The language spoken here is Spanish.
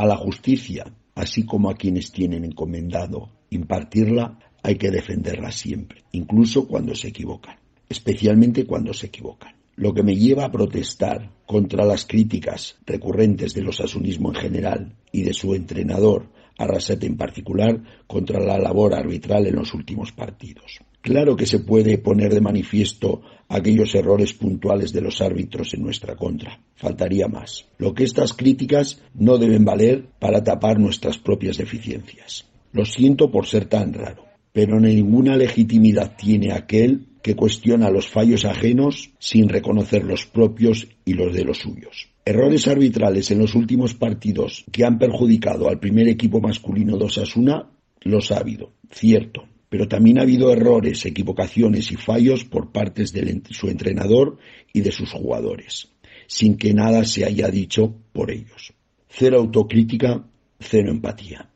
A la justicia, así como a quienes tienen encomendado impartirla, hay que defenderla siempre, incluso cuando se equivocan, especialmente cuando se equivocan. Lo que me lleva a protestar contra las críticas recurrentes del osasunismo en general y de su entrenador, Arrasete en particular, contra la labor arbitral en los últimos partidos. Claro que se puede poner de manifiesto aquellos errores puntuales de los árbitros en nuestra contra. Faltaría más. Lo que estas críticas no deben valer para tapar nuestras propias deficiencias. Lo siento por ser tan raro, pero ninguna legitimidad tiene aquel que cuestiona los fallos ajenos sin reconocer los propios y los de los suyos. Errores arbitrales en los últimos partidos que han perjudicado al primer equipo masculino de Osasuna los ha habido, cierto, pero también ha habido errores, equivocaciones y fallos por partes de su entrenador y de sus jugadores, sin que nada se haya dicho por ellos. Cero autocrítica, cero empatía.